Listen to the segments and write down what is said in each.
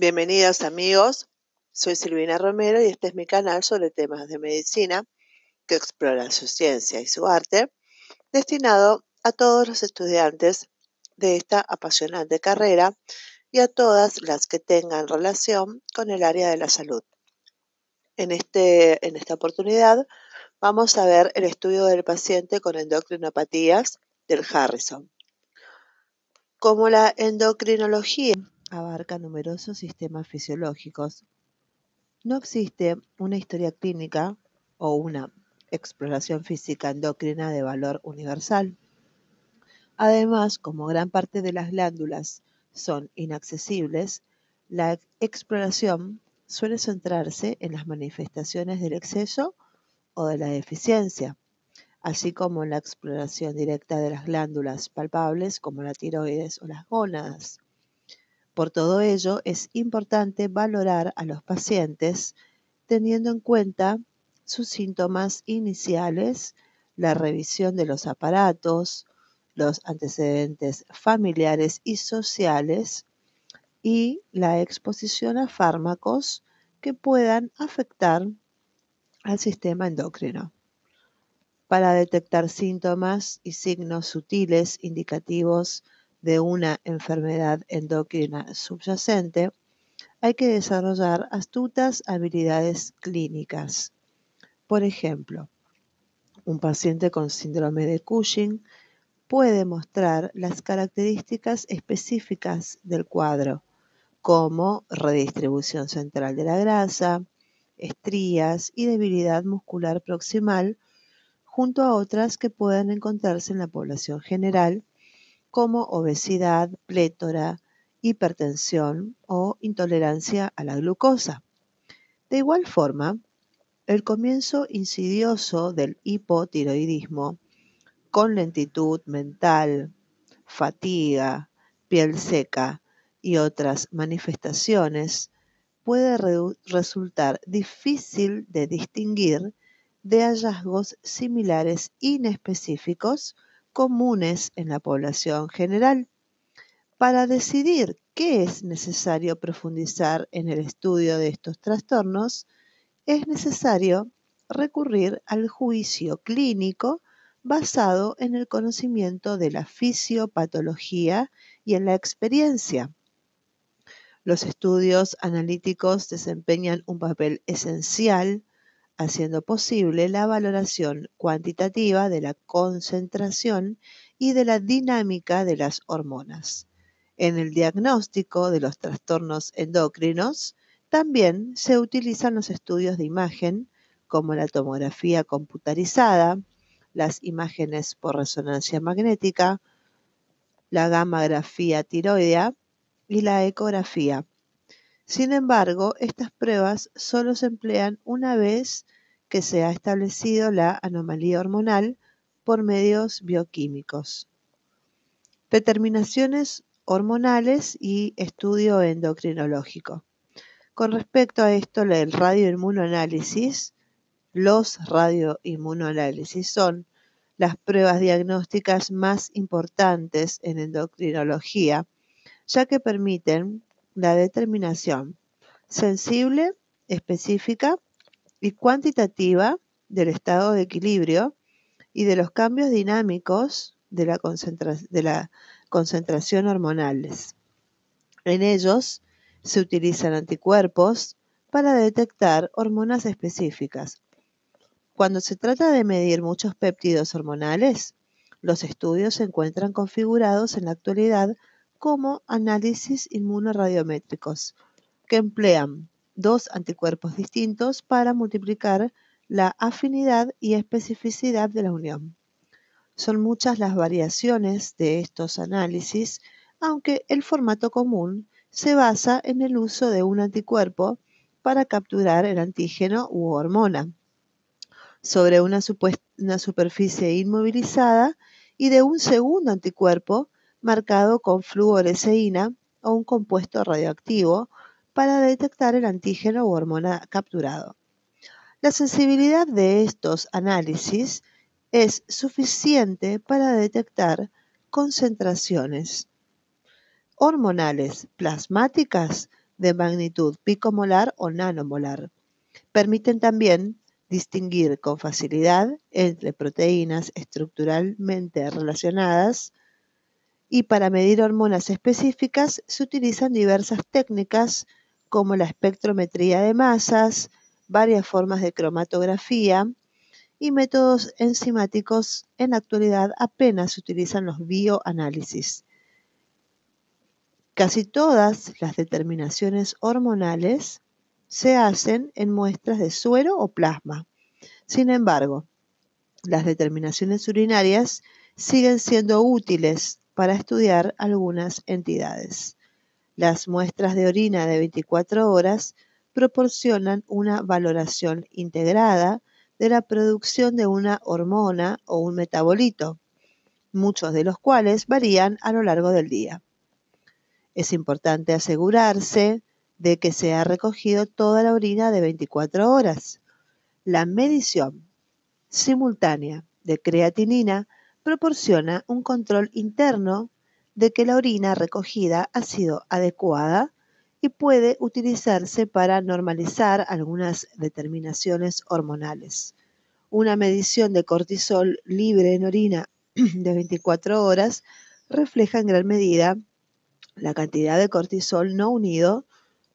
Bienvenidos amigos, soy Silvina Romero y este es mi canal sobre temas de medicina que explora su ciencia y su arte, destinado a todos los estudiantes de esta apasionante carrera y a todas las que tengan relación con el área de la salud. En, este, en esta oportunidad vamos a ver el estudio del paciente con endocrinopatías del Harrison. Como la endocrinología abarca numerosos sistemas fisiológicos, no existe una historia clínica o una exploración física endocrina de valor universal. Además, como gran parte de las glándulas son inaccesibles, la exploración suele centrarse en las manifestaciones del exceso o de la deficiencia, así como en la exploración directa de las glándulas palpables como la tiroides o las gónadas. Por todo ello, es importante valorar a los pacientes teniendo en cuenta sus síntomas iniciales, la revisión de los aparatos, los antecedentes familiares y sociales, y la exposición a fármacos que puedan afectar al sistema endocrino. Para detectar síntomas y signos sutiles indicativos de una enfermedad endocrina subyacente, hay que desarrollar astutas habilidades clínicas. Por ejemplo, un paciente con síndrome de Cushing puede mostrar las características específicas del cuadro, como redistribución central de la grasa, estrías y debilidad muscular proximal, junto a otras que puedan encontrarse en la población general, como obesidad, plétora, hipertensión o intolerancia a la glucosa. De igual forma, el comienzo insidioso del hipotiroidismo, con lentitud mental, fatiga, piel seca, y otras manifestaciones, puede resultar difícil de distinguir de hallazgos similares inespecíficos comunes en la población general. Para decidir qué es necesario profundizar en el estudio de estos trastornos, es necesario recurrir al juicio clínico basado en el conocimiento de la fisiopatología y en la experiencia. Los estudios analíticos desempeñan un papel esencial haciendo posible la valoración cuantitativa de la concentración y de la dinámica de las hormonas. En el diagnóstico de los trastornos endocrinos también se utilizan los estudios de imagen como la tomografía computarizada, las imágenes por resonancia magnética, la gammagrafía tiroidea y la ecografía. Sin embargo, estas pruebas solo se emplean una vez que se ha establecido la anomalía hormonal por medios bioquímicos. Determinaciones hormonales y estudio endocrinológico. Con respecto a esto, el radioinmunoanálisis, los radioinmunoanálisis son las pruebas diagnósticas más importantes en endocrinología ya que permiten la determinación sensible, específica y cuantitativa del estado de equilibrio y de los cambios dinámicos de la, concentración hormonales. En ellos se utilizan anticuerpos para detectar hormonas específicas. Cuando se trata de medir muchos péptidos hormonales, los estudios se encuentran configurados en la actualidad como análisis inmunoradiométricos, que emplean dos anticuerpos distintos para multiplicar la afinidad y especificidad de la unión. Son muchas las variaciones de estos análisis, aunque el formato común se basa en el uso de un anticuerpo para capturar el antígeno u hormona sobre una, una superficie inmovilizada y de un segundo anticuerpo marcado con fluoresceína o un compuesto radioactivo para detectar el antígeno u hormona capturado. La sensibilidad de estos análisis es suficiente para detectar concentraciones hormonales plasmáticas de magnitud picomolar o nanomolar. Permiten también distinguir con facilidad entre proteínas estructuralmente relacionadas y para medir hormonas específicas se utilizan diversas técnicas como la espectrometría de masas, varias formas de cromatografía y métodos enzimáticos. En la actualidad apenas se utilizan los bioanálisis. Casi todas las determinaciones hormonales se hacen en muestras de suero o plasma. Sin embargo, las determinaciones urinarias siguen siendo útiles para estudiar algunas entidades. Las muestras de orina de 24 horas proporcionan una valoración integrada de la producción de una hormona o un metabolito, muchos de los cuales varían a lo largo del día. Es importante asegurarse de que se ha recogido toda la orina de 24 horas. La medición simultánea de creatinina proporciona un control interno de que la orina recogida ha sido adecuada y puede utilizarse para normalizar algunas determinaciones hormonales. Una medición de cortisol libre en orina de 24 horas refleja en gran medida la cantidad de cortisol no unido,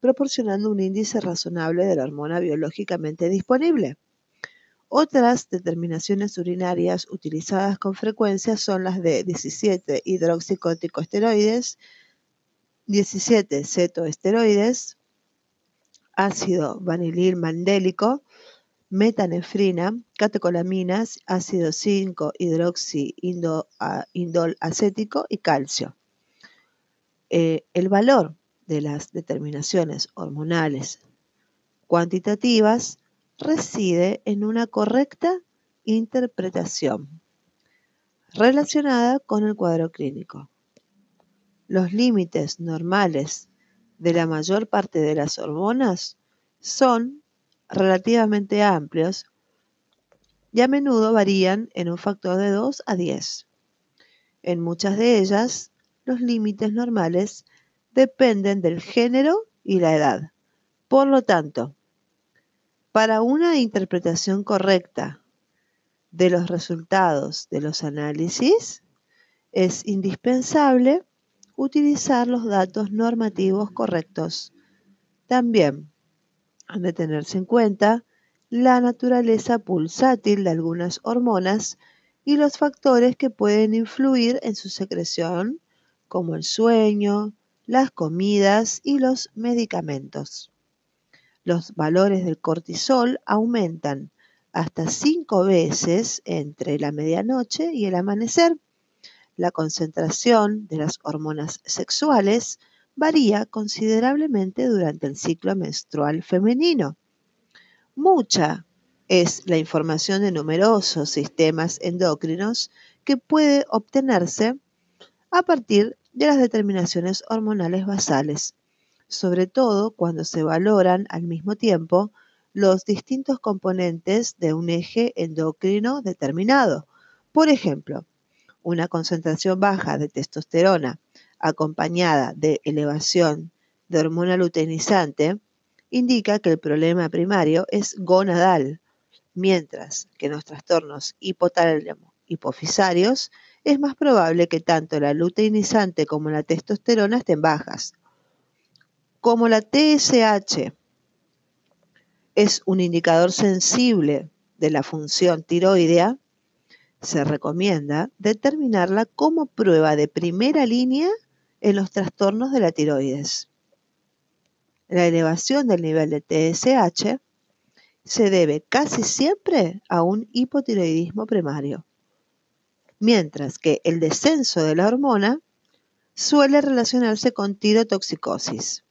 proporcionando un índice razonable de la hormona biológicamente disponible. Otras determinaciones urinarias utilizadas con frecuencia son las de 17 hidroxicorticosteroides, 17 cetoesteroides, ácido vanilil mandélico, metanefrina, catecolaminas, ácido 5 hidroxiindol acético y calcio. Eh, el valor de las determinaciones hormonales cuantitativas reside en una correcta interpretación relacionada con el cuadro clínico. Los límites normales de la mayor parte de las hormonas son relativamente amplios y a menudo varían en un factor de 2 a 10. En muchas de ellas, los límites normales dependen del género y la edad. Por lo tanto, para una interpretación correcta de los resultados de los análisis, es indispensable utilizar los datos normativos correctos. También han de tenerse en cuenta la naturaleza pulsátil de algunas hormonas y los factores que pueden influir en su secreción, como el sueño, las comidas y los medicamentos. Los valores del cortisol aumentan hasta cinco veces entre la medianoche y el amanecer la concentración de las hormonas sexuales varía considerablemente durante el ciclo menstrual femenino. Mucha es la información de numerosos sistemas endocrinos que puede obtenerse a partir de las determinaciones hormonales basales, sobre todo cuando se valoran al mismo tiempo los distintos componentes de un eje endocrino determinado. Por ejemplo, una concentración baja de testosterona acompañada de elevación de hormona luteinizante indica que el problema primario es gonadal, mientras que en los trastornos hipotálamo hipofisarios es más probable que tanto la luteinizante como la testosterona estén bajas. Como la TSH es un indicador sensible de la función tiroidea, se recomienda determinarla como prueba de primera línea en los trastornos de la tiroides. La elevación del nivel de TSH se debe casi siempre a un hipotiroidismo primario, mientras que el descenso de la hormona suele relacionarse con tirotoxicosis.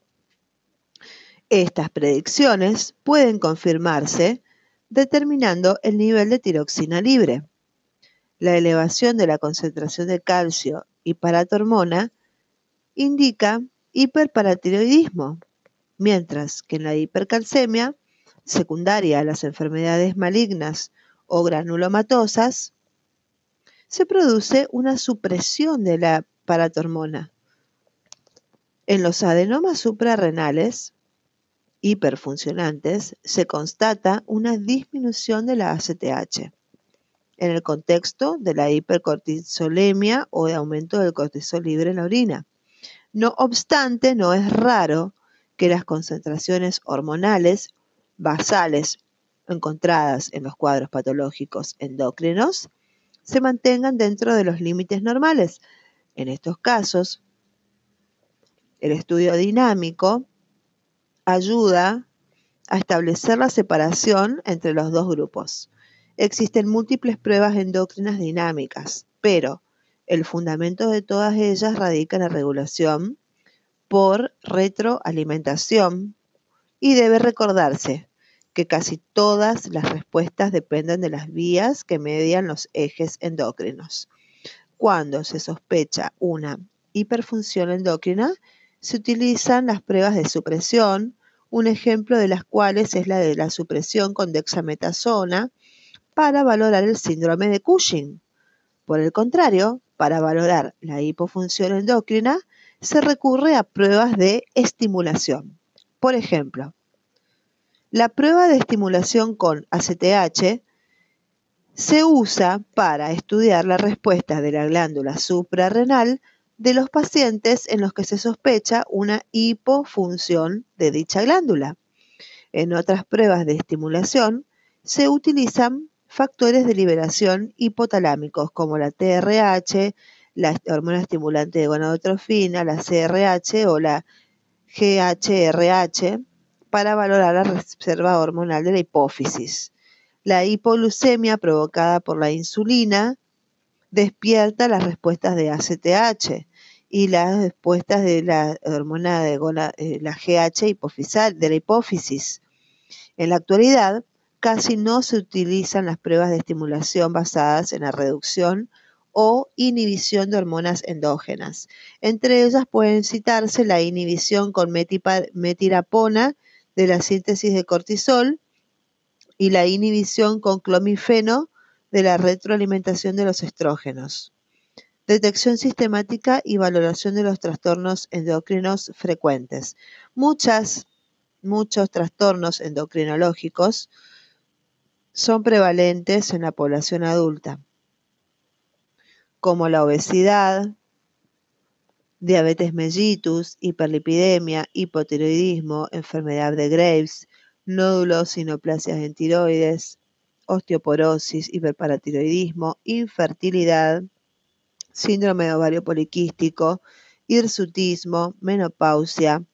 Estas predicciones pueden confirmarse determinando el nivel de tiroxina libre la elevación de la concentración de calcio y paratormona indica hiperparatiroidismo, mientras que en la hipercalcemia, secundaria a las enfermedades malignas o granulomatosas, se produce una supresión de la paratormona. En los adenomas suprarrenales hiperfuncionantes se constata una disminución de la ACTH en el contexto de la hipercortisolemia o de aumento del cortisol libre en la orina. No obstante, no es raro que las concentraciones hormonales basales encontradas en los cuadros patológicos endocrinos se mantengan dentro de los límites normales. En estos casos, el estudio dinámico ayuda a establecer la separación entre los dos grupos. Existen múltiples pruebas endocrinas dinámicas, pero el fundamento de todas ellas radica en la regulación por retroalimentación y debe recordarse que casi todas las respuestas dependen de las vías que median los ejes endocrinos. Cuando se sospecha una hiperfunción endocrina, se utilizan las pruebas de supresión, un ejemplo de las cuales es la de la supresión con dexametasona para valorar el síndrome de Cushing. Por el contrario, para valorar la hipofunción endocrina, se recurre a pruebas de estimulación. Por ejemplo, la prueba de estimulación con ACTH se usa para estudiar la respuesta de la glándula suprarrenal de los pacientes en los que se sospecha una hipofunción de dicha glándula. En otras pruebas de estimulación se utilizan factores de liberación hipotalámicos como la TRH, la hormona estimulante de gonadotrofina, la CRH o la GHRH para valorar la reserva hormonal de la hipófisis. La hipoglucemia provocada por la insulina despierta las respuestas de ACTH y las respuestas de la hormona de eh, la GH hipofisal, de la hipófisis. En la actualidad, casi no se utilizan las pruebas de estimulación basadas en la reducción o inhibición de hormonas endógenas. Entre ellas pueden citarse la inhibición con metirapona de la síntesis de cortisol y la inhibición con clomifeno de la retroalimentación de los estrógenos. Detección sistemática y valoración de los trastornos endocrinos frecuentes. Muchas, muchos trastornos endocrinológicos son prevalentes en la población adulta, como la obesidad, diabetes mellitus, hiperlipidemia, hipotiroidismo, enfermedad de Graves, nódulos, sinoplasias en tiroides, osteoporosis, hiperparatiroidismo, infertilidad, síndrome de ovario poliquístico, hirsutismo, menopausia,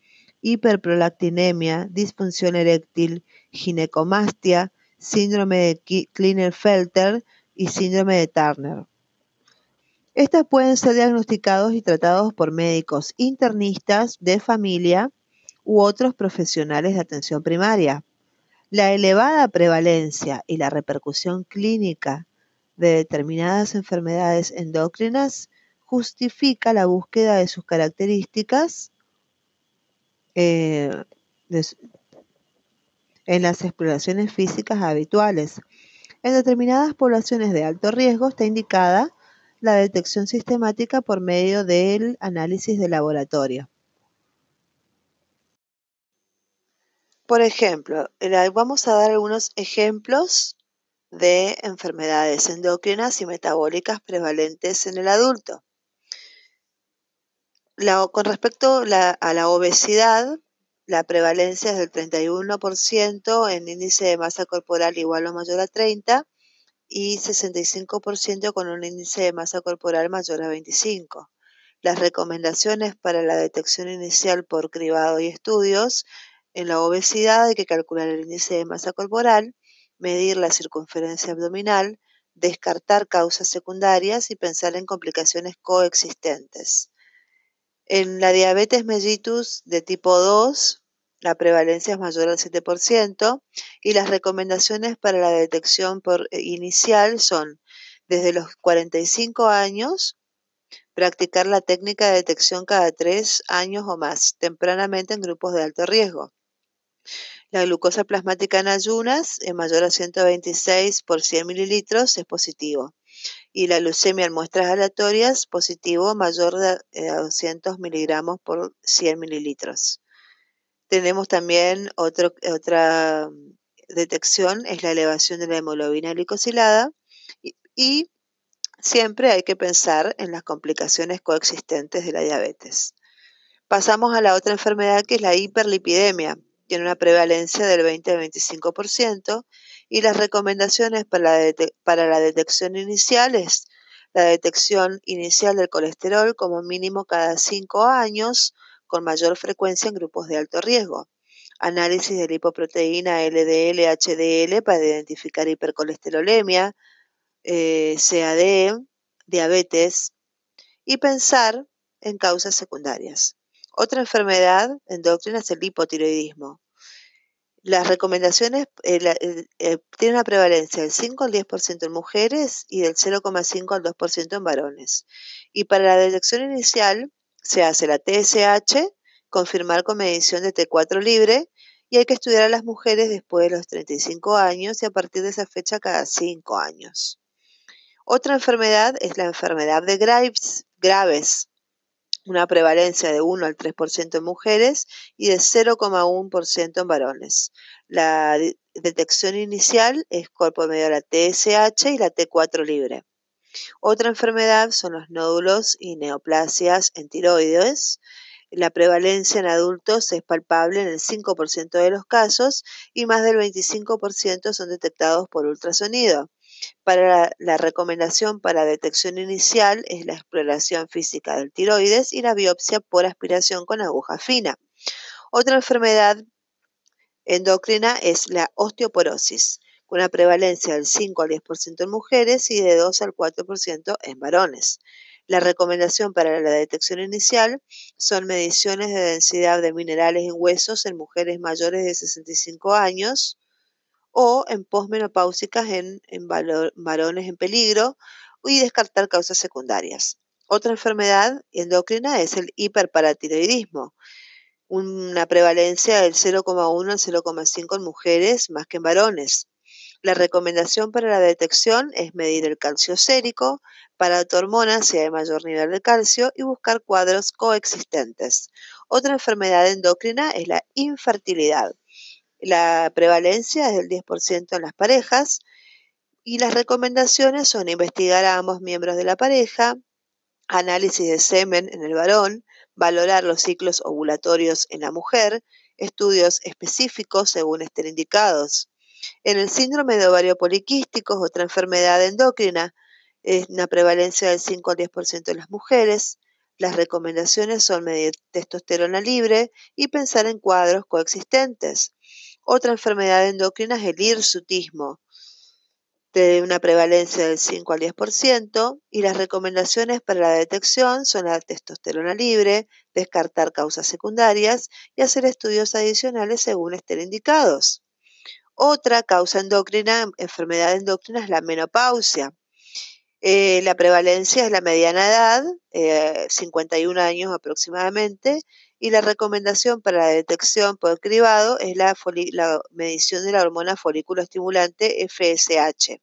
hiperprolactinemia, disfunción eréctil, ginecomastia, síndrome de Klinefelter y síndrome de Turner. Estas pueden ser diagnosticados y tratados por médicos internistas de familia u otros profesionales de atención primaria. La elevada prevalencia y la repercusión clínica de determinadas enfermedades endocrinas justifica la búsqueda de sus características eh, en las exploraciones físicas habituales. En determinadas poblaciones de alto riesgo está indicada la detección sistemática por medio del análisis de laboratorio. Por ejemplo, vamos a dar algunos ejemplos de enfermedades endocrinas y metabólicas prevalentes en el adulto. con respecto a la obesidad, la prevalencia es del 31% en índice de masa corporal igual o mayor a 30 y 65% con un índice de masa corporal mayor a 25. Las recomendaciones para la detección inicial por cribado y estudios en la obesidad hay que calcular el índice de masa corporal, medir la circunferencia abdominal, descartar causas secundarias y pensar en complicaciones coexistentes. En la diabetes mellitus de tipo 2, la prevalencia es mayor al 7% y las recomendaciones para la detección por eh, inicial son desde los 45 años, practicar la técnica de detección cada 3 años o más, tempranamente en grupos de alto riesgo. La glucosa plasmática en ayunas, en mayor a 126 por 100 mililitros, es positivo. y la leucemia en muestras aleatorias positivo mayor de 200 miligramos por 100 mililitros. Tenemos también otra detección, es la elevación de la hemoglobina glicosilada y siempre hay que pensar en las complicaciones coexistentes de la diabetes. Pasamos a la otra enfermedad que es la hiperlipidemia. Tiene una prevalencia del 20 al 25% y las recomendaciones para la, para la detección inicial es la detección inicial del colesterol como mínimo cada 5 años, con mayor frecuencia en grupos de alto riesgo. Análisis de lipoproteína LDL, HDL para identificar hipercolesterolemia, eh, CAD, diabetes y pensar en causas secundarias. Otra enfermedad endocrina es el hipotiroidismo. Las recomendaciones eh, eh, tienen una prevalencia del 5 al 10% en mujeres y del 0,5 al 2% en varones. Y para la detección inicial se hace la TSH, confirmar con medición de T4 libre y hay que estudiar a las mujeres después de los 35 años y a partir de esa fecha cada 5 años. Otra enfermedad es la enfermedad de graves una prevalencia de 1 al 3% en mujeres y de 0,1% en varones. La detección inicial es cuerpo medio de la TSH y la T4 libre. Otra enfermedad son los nódulos y neoplasias en tiroides. La prevalencia en adultos es palpable en el 5% de los casos y más del 25% son detectados por ultrasonido. Para la, recomendación para detección inicial es la exploración física del tiroides y la biopsia por aspiración con aguja fina. Otra enfermedad endocrina es la osteoporosis, con una prevalencia del 5 al 10% en mujeres y de 2 al 4% en varones. La recomendación para la detección inicial son mediciones de densidad de minerales en huesos en mujeres mayores de 65 años, o en posmenopáusicas en, en varones en peligro y descartar causas secundarias. Otra enfermedad endocrina es el hiperparatiroidismo, una prevalencia del 0,1 al 0,5 en mujeres más que en varones. La recomendación para la detección es medir el calcio sérico, para hormona si hay mayor nivel de calcio y buscar cuadros coexistentes. Otra enfermedad endocrina es la infertilidad. La prevalencia es del 10% en las parejas y las recomendaciones son investigar a ambos miembros de la pareja, análisis de semen en el varón, valorar los ciclos ovulatorios en la mujer, estudios específicos según estén indicados. En el síndrome de ovario poliquístico, otra enfermedad endocrina, es una prevalencia del 5 al 10% en las mujeres. Las recomendaciones son medir testosterona libre y pensar en cuadros coexistentes. Otra enfermedad endocrina es el hirsutismo, de una prevalencia del 5 al 10%, y las recomendaciones para la detección son la testosterona libre, descartar causas secundarias y hacer estudios adicionales según estén indicados. Otra causa endocrina, enfermedad endocrina, es la menopausia. Eh, la prevalencia es la mediana edad, 51 eh, años aproximadamente, y la recomendación para la detección por cribado es la, medición de la hormona folículo estimulante FSH.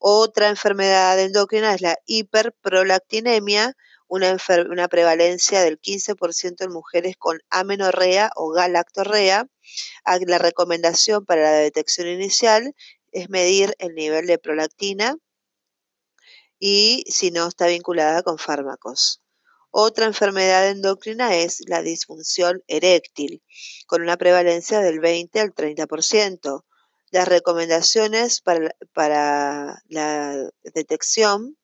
Otra enfermedad endocrina es la hiperprolactinemia, una, una prevalencia del 15% en mujeres con amenorrea o galactorrea. Ah, la recomendación para la detección inicial es medir el nivel de prolactina y si no está vinculada con fármacos. Otra enfermedad endocrina es la disfunción eréctil, con una prevalencia del 20 al 30%. Las recomendaciones para, la detección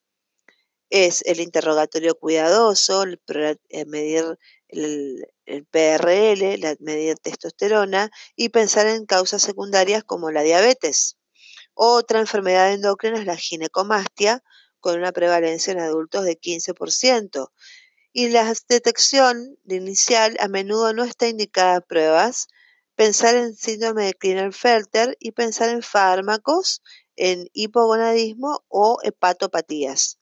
es el interrogatorio cuidadoso, eh, medir el, PRL, medir testosterona y pensar en causas secundarias como la diabetes. Otra enfermedad endocrina es la ginecomastia, con una prevalencia en adultos de 15% y la detección inicial a menudo no está indicada a pruebas, pensar en síndrome de Klinefelter y pensar en fármacos, en hipogonadismo o hepatopatías.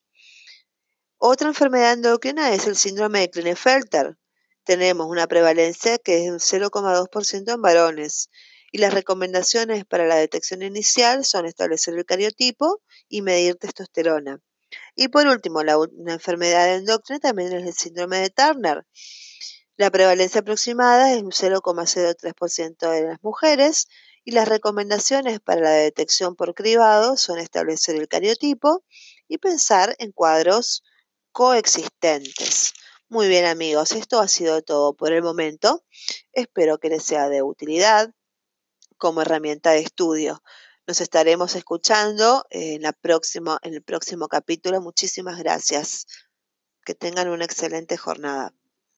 Otra enfermedad endocrina es el síndrome de Klinefelter. Tenemos una prevalencia que es del 0,2% en varones y las recomendaciones para la detección inicial son establecer el cariotipo y medir testosterona. Y por último, la, una enfermedad endocrina también es el síndrome de Turner. La prevalencia aproximada es un 0,03% de las mujeres y las recomendaciones para la detección por cribado son establecer el cariotipo y pensar en cuadros coexistentes. Muy bien amigos, esto ha sido todo por el momento. Espero que les sea de utilidad como herramienta de estudio. Nos estaremos escuchando en, la próxima, en el próximo capítulo. Muchísimas gracias. Que tengan una excelente jornada.